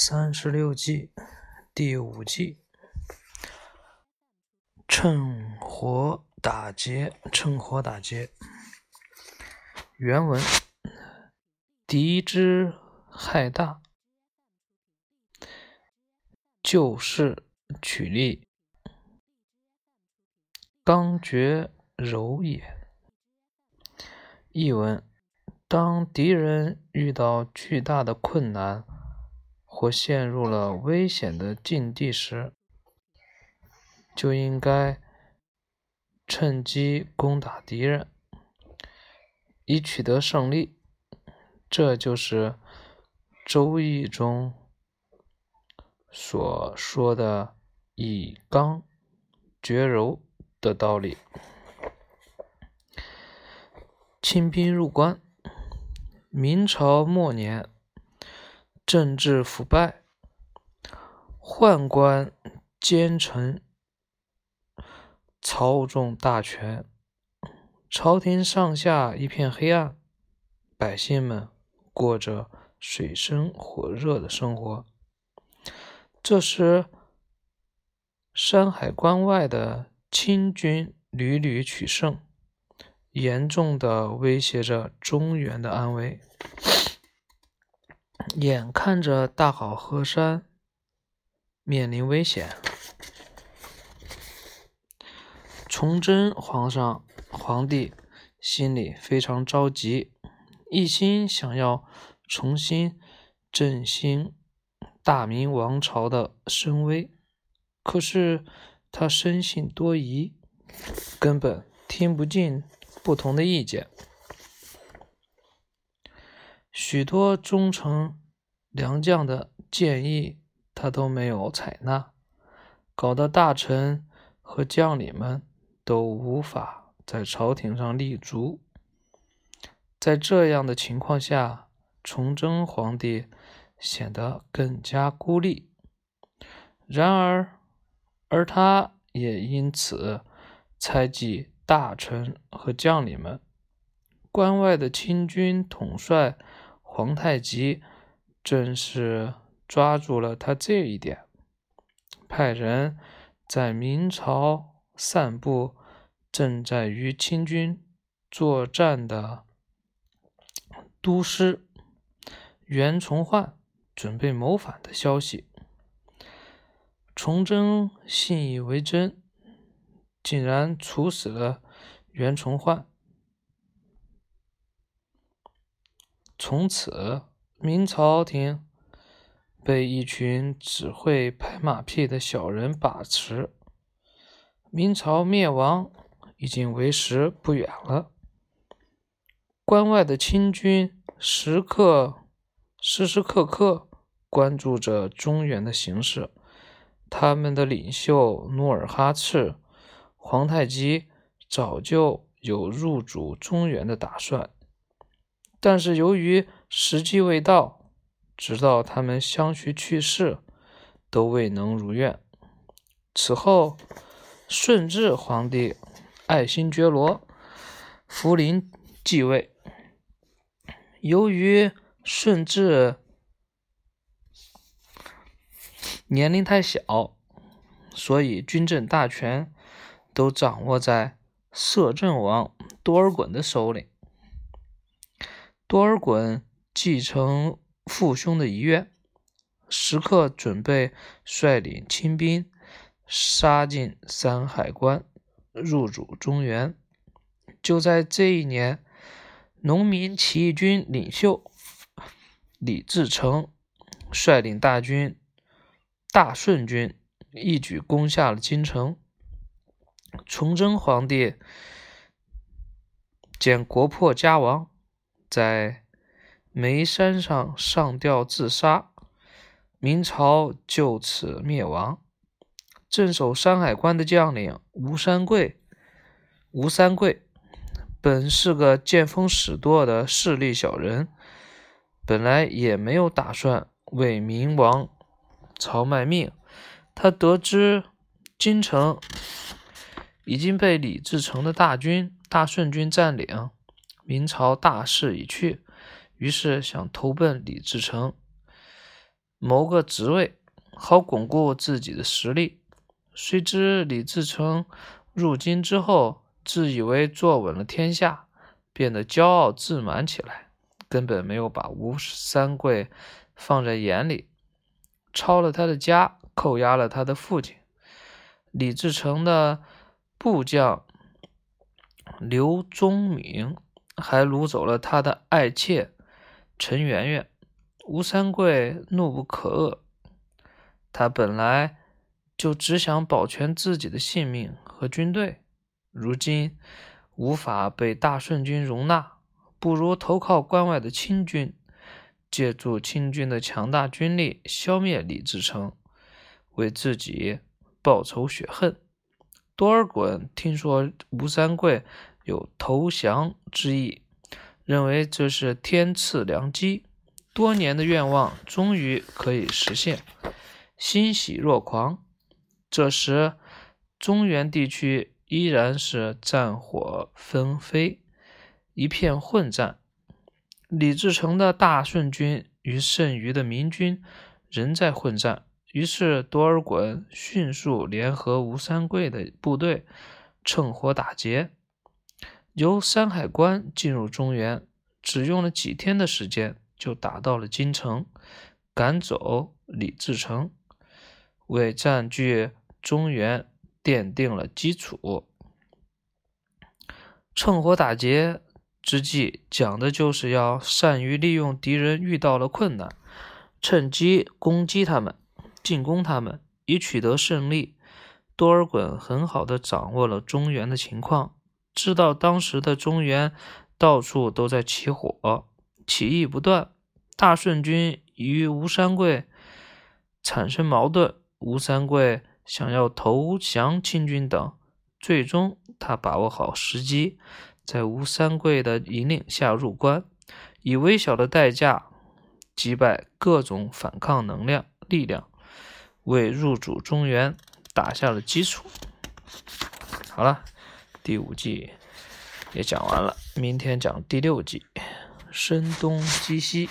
三十六计，第五计，趁火打劫。趁火打劫。原文：敌之害大，就势取利，刚决柔也。译文：当敌人遇到巨大的困难。或陷入了危险的境地时，就应该趁机攻打敌人，以取得胜利。这就是《周易》中所说的“以刚决柔”的道理。清兵入关，明朝末年。政治腐败，宦官奸臣操纵大权，朝廷上下一片黑暗，百姓们过着水深火热的生活。这时，山海关外的清军屡屡取胜，严重的威胁着中原的安危。眼看着大好河山面临危险，崇祯皇上皇帝心里非常着急，一心想要重新振兴大明王朝的声威。可是他生性多疑，根本听不进不同的意见。许多忠诚良将的建议，他都没有采纳，搞得大臣和将领们都无法在朝廷上立足。在这样的情况下，崇祯皇帝显得更加孤立。然而，而他也因此猜忌大臣和将领们。关外的清军统帅。皇太极正是抓住了他这一点，派人在明朝散布正在与清军作战的都师袁崇焕准备谋反的消息。崇祯信以为真，竟然处死了袁崇焕。从此，明朝廷被一群只会拍马屁的小人把持，明朝灭亡已经为时不远了。关外的清军时刻、时时刻刻关注着中原的形势，他们的领袖努尔哈赤、皇太极早就有入主中原的打算。但是由于时机未到，直到他们相续去世，都未能如愿。此后，顺治皇帝爱新觉罗福临继位。由于顺治年龄太小，所以军政大权都掌握在摄政王多尔衮的手里。多尔衮继承父兄的遗愿，时刻准备率领清兵杀进山海关，入主中原。就在这一年，农民起义军领袖李自成率领大军大顺军一举攻下了京城。崇祯皇帝见国破家亡。在煤山上上吊自杀，明朝就此灭亡。镇守山海关的将领吴三桂，吴三桂本是个见风使舵的势利小人，本来也没有打算为明王朝卖命。他得知京城已经被李自成的大军大顺军占领。明朝大势已去，于是想投奔李自成。谋个职位，好巩固自己的实力。谁知李自成入京之后，自以为坐稳了天下，变得骄傲自满起来，根本没有把吴三桂放在眼里，抄了他的家，扣押了他的父亲。李自成的部将刘宗敏还掳走了他的爱妾陈圆圆。吴三桂怒不可遏，他本来就只想保全自己的性命和军队，如今无法被大顺军容纳，不如投靠关外的清军，借助清军的强大军力消灭李自成，为自己报仇雪恨。多尔衮听说吴三桂有投降之意，认为这是天赐良机。多年的愿望终于可以实现，欣喜若狂。这时，中原地区依然是战火纷飞，一片混战。李自成的大顺军与剩余的明军仍在混战，于是多尔衮迅速联合吴三桂的部队，趁火打劫，由山海关进入中原，只用了几天的时间。就打到了京城，赶走李自成，为占据中原奠定了基础。趁火打劫之计，讲的就是要善于利用敌人遇到了困难，趁机攻击他们，进攻他们，以取得胜利。多尔衮很好的掌握了中原的情况，知道当时的中原到处都在起火。起义不断，大顺军与吴三桂产生矛盾。吴三桂想要投降清军等，最终他把握好时机，在吴三桂的引领下入关，以微小的代价击败各种反抗能量力量，为入主中原打下了基础。好了，第五季也讲完了，明天讲第六季。声东击西。